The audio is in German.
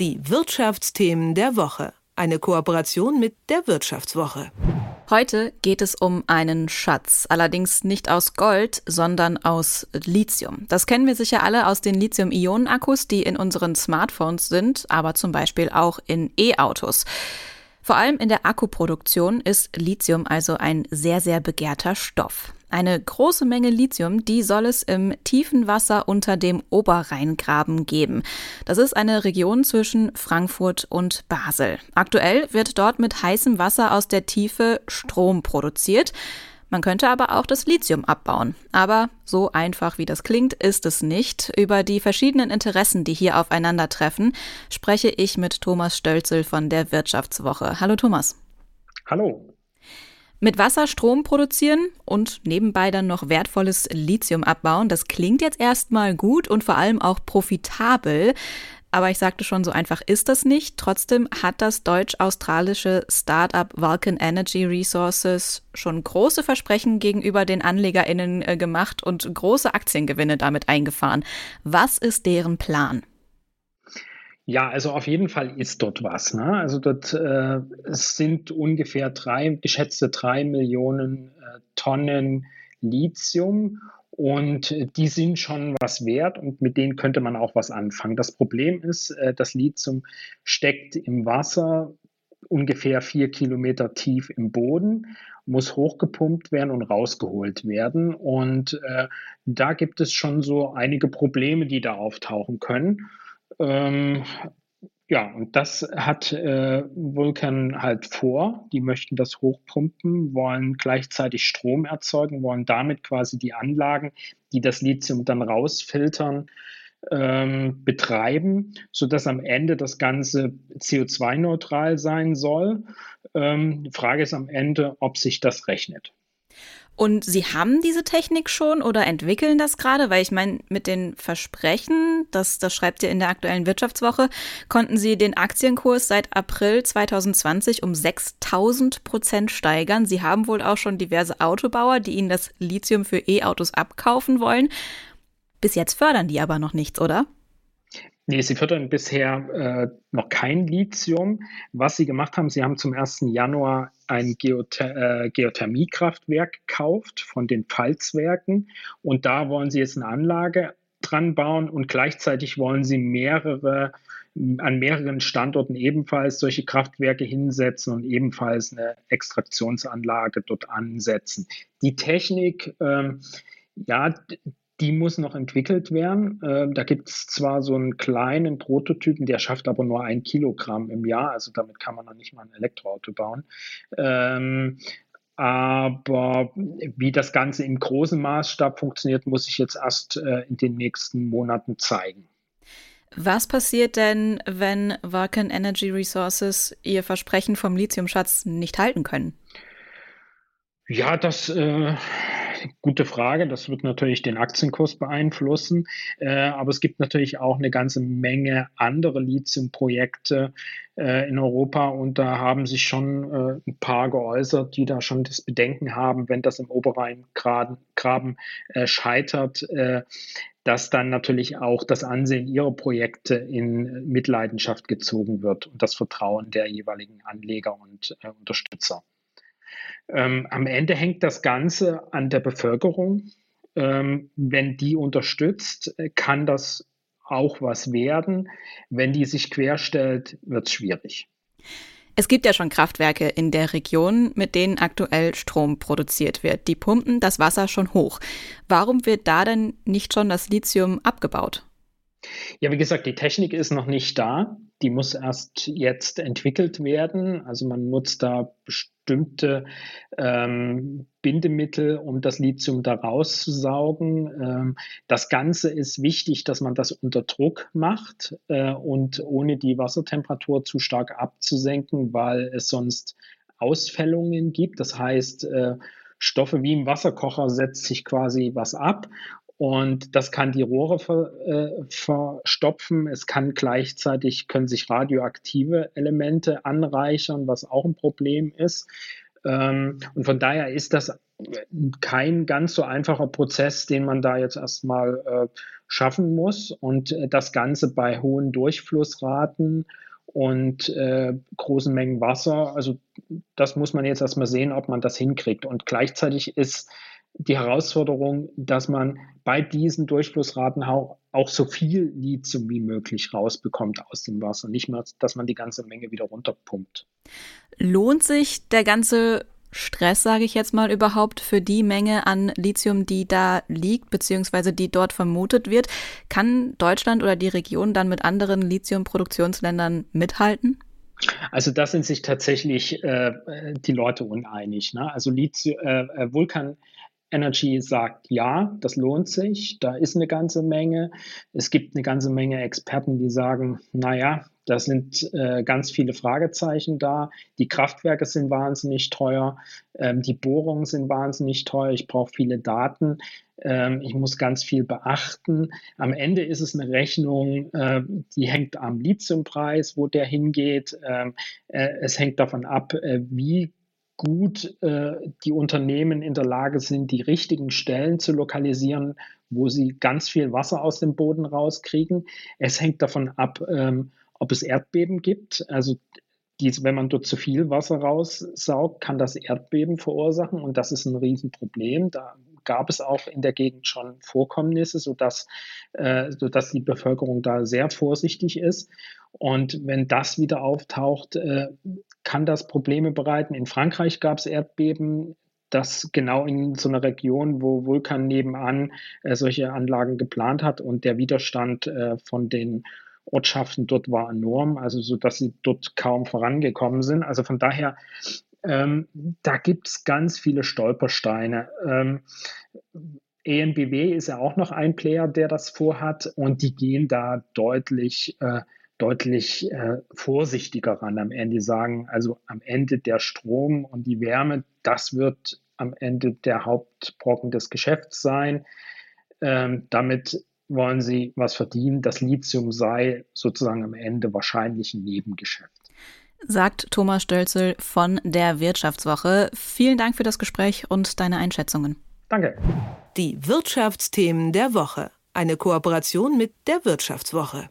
Die Wirtschaftsthemen der Woche. Eine Kooperation mit der Wirtschaftswoche. Heute geht es um einen Schatz, allerdings nicht aus Gold, sondern aus Lithium. Das kennen wir sicher alle aus den Lithium-Ionen-Akkus, die in unseren Smartphones sind, aber zum Beispiel auch in E-Autos. Vor allem in der Akkuproduktion ist Lithium also ein sehr, sehr begehrter Stoff. Eine große Menge Lithium, die soll es im tiefen Wasser unter dem Oberrheingraben geben. Das ist eine Region zwischen Frankfurt und Basel. Aktuell wird dort mit heißem Wasser aus der Tiefe Strom produziert. Man könnte aber auch das Lithium abbauen. Aber so einfach wie das klingt, ist es nicht. Über die verschiedenen Interessen, die hier aufeinandertreffen, spreche ich mit Thomas Stölzel von der Wirtschaftswoche. Hallo Thomas. Hallo. Mit Wasser Strom produzieren und nebenbei dann noch wertvolles Lithium abbauen, das klingt jetzt erstmal gut und vor allem auch profitabel. Aber ich sagte schon, so einfach ist das nicht. Trotzdem hat das deutsch-australische Startup Vulcan Energy Resources schon große Versprechen gegenüber den AnlegerInnen äh, gemacht und große Aktiengewinne damit eingefahren. Was ist deren Plan? Ja, also auf jeden Fall ist dort was. Ne? Also dort äh, sind ungefähr drei, geschätzte drei Millionen äh, Tonnen Lithium und die sind schon was wert und mit denen könnte man auch was anfangen. Das Problem ist, äh, das Lithium steckt im Wasser ungefähr vier Kilometer tief im Boden, muss hochgepumpt werden und rausgeholt werden. Und äh, da gibt es schon so einige Probleme, die da auftauchen können. Ähm, ja, und das hat äh, Vulkan halt vor. Die möchten das hochpumpen, wollen gleichzeitig Strom erzeugen, wollen damit quasi die Anlagen, die das Lithium dann rausfiltern, ähm, betreiben, sodass am Ende das Ganze CO2-neutral sein soll. Ähm, die Frage ist am Ende, ob sich das rechnet. Und Sie haben diese Technik schon oder entwickeln das gerade? Weil ich meine, mit den Versprechen, das, das schreibt ihr in der aktuellen Wirtschaftswoche, konnten Sie den Aktienkurs seit April 2020 um 6000 Prozent steigern. Sie haben wohl auch schon diverse Autobauer, die Ihnen das Lithium für E-Autos abkaufen wollen. Bis jetzt fördern die aber noch nichts, oder? Nee, sie fördern bisher äh, noch kein Lithium. Was sie gemacht haben, sie haben zum 1. Januar ein Geother äh, Geothermiekraftwerk gekauft von den Pfalzwerken und da wollen sie jetzt eine Anlage dran bauen und gleichzeitig wollen sie mehrere an mehreren Standorten ebenfalls solche Kraftwerke hinsetzen und ebenfalls eine Extraktionsanlage dort ansetzen. Die Technik, ähm, ja, die muss noch entwickelt werden. Äh, da gibt es zwar so einen kleinen Prototypen, der schafft aber nur ein Kilogramm im Jahr, also damit kann man noch nicht mal ein Elektroauto bauen. Ähm, aber wie das Ganze im großen Maßstab funktioniert, muss ich jetzt erst äh, in den nächsten Monaten zeigen. Was passiert denn, wenn Vulcan Energy Resources ihr Versprechen vom Lithiumschatz nicht halten können? Ja, das äh, gute Frage. Das wird natürlich den Aktienkurs beeinflussen. Äh, aber es gibt natürlich auch eine ganze Menge andere Lithium-Projekte äh, in Europa und da haben sich schon äh, ein paar geäußert, die da schon das Bedenken haben, wenn das im Oberrheingraben äh, scheitert, äh, dass dann natürlich auch das Ansehen ihrer Projekte in Mitleidenschaft gezogen wird und das Vertrauen der jeweiligen Anleger und äh, Unterstützer. Ähm, am Ende hängt das Ganze an der Bevölkerung. Ähm, wenn die unterstützt, äh, kann das auch was werden. Wenn die sich querstellt, wird es schwierig. Es gibt ja schon Kraftwerke in der Region, mit denen aktuell Strom produziert wird. Die pumpen das Wasser schon hoch. Warum wird da denn nicht schon das Lithium abgebaut? Ja, wie gesagt, die Technik ist noch nicht da. Die muss erst jetzt entwickelt werden. Also man nutzt da bestimmte ähm, Bindemittel, um das Lithium da rauszusaugen. Ähm, das Ganze ist wichtig, dass man das unter Druck macht äh, und ohne die Wassertemperatur zu stark abzusenken, weil es sonst Ausfällungen gibt. Das heißt, äh, Stoffe wie im Wasserkocher setzt sich quasi was ab und das kann die Rohre ver, äh, verstopfen. Es kann gleichzeitig, können sich radioaktive Elemente anreichern, was auch ein Problem ist. Ähm, und von daher ist das kein ganz so einfacher Prozess, den man da jetzt erstmal äh, schaffen muss. Und äh, das Ganze bei hohen Durchflussraten und äh, großen Mengen Wasser. Also das muss man jetzt erstmal sehen, ob man das hinkriegt. Und gleichzeitig ist die Herausforderung, dass man bei diesen Durchflussraten auch, auch so viel Lithium wie möglich rausbekommt aus dem Wasser. Nicht mehr, dass man die ganze Menge wieder runterpumpt. Lohnt sich der ganze Stress, sage ich jetzt mal überhaupt, für die Menge an Lithium, die da liegt, beziehungsweise die dort vermutet wird? Kann Deutschland oder die Region dann mit anderen Lithiumproduktionsländern mithalten? Also da sind sich tatsächlich äh, die Leute uneinig. Ne? Also Lithium, äh, äh, Vulkan Energy sagt, ja, das lohnt sich, da ist eine ganze Menge. Es gibt eine ganze Menge Experten, die sagen, naja, da sind äh, ganz viele Fragezeichen da. Die Kraftwerke sind wahnsinnig teuer, ähm, die Bohrungen sind wahnsinnig teuer, ich brauche viele Daten, ähm, ich muss ganz viel beachten. Am Ende ist es eine Rechnung, äh, die hängt am Lithiumpreis, wo der hingeht. Ähm, äh, es hängt davon ab, äh, wie gut äh, die Unternehmen in der Lage sind, die richtigen Stellen zu lokalisieren, wo sie ganz viel Wasser aus dem Boden rauskriegen. Es hängt davon ab, ähm, ob es Erdbeben gibt. Also dies, wenn man dort zu viel Wasser raussaugt, kann das Erdbeben verursachen und das ist ein Riesenproblem. Da gab es auch in der Gegend schon Vorkommnisse, sodass, äh, sodass die Bevölkerung da sehr vorsichtig ist. Und wenn das wieder auftaucht, äh, kann das Probleme bereiten. In Frankreich gab es Erdbeben, das genau in so einer Region, wo Vulkan nebenan äh, solche Anlagen geplant hat und der Widerstand äh, von den Ortschaften dort war enorm, also so dass sie dort kaum vorangekommen sind. Also von daher, ähm, da gibt es ganz viele Stolpersteine. Ähm, ENBW ist ja auch noch ein Player, der das vorhat und die gehen da deutlich äh, deutlich äh, vorsichtiger ran am Ende. Die sagen, also am Ende der Strom und die Wärme, das wird am Ende der Hauptbrocken des Geschäfts sein. Ähm, damit wollen sie was verdienen. Das Lithium sei sozusagen am Ende wahrscheinlich ein Nebengeschäft. Sagt Thomas Stölzel von der Wirtschaftswoche. Vielen Dank für das Gespräch und deine Einschätzungen. Danke. Die Wirtschaftsthemen der Woche. Eine Kooperation mit der Wirtschaftswoche.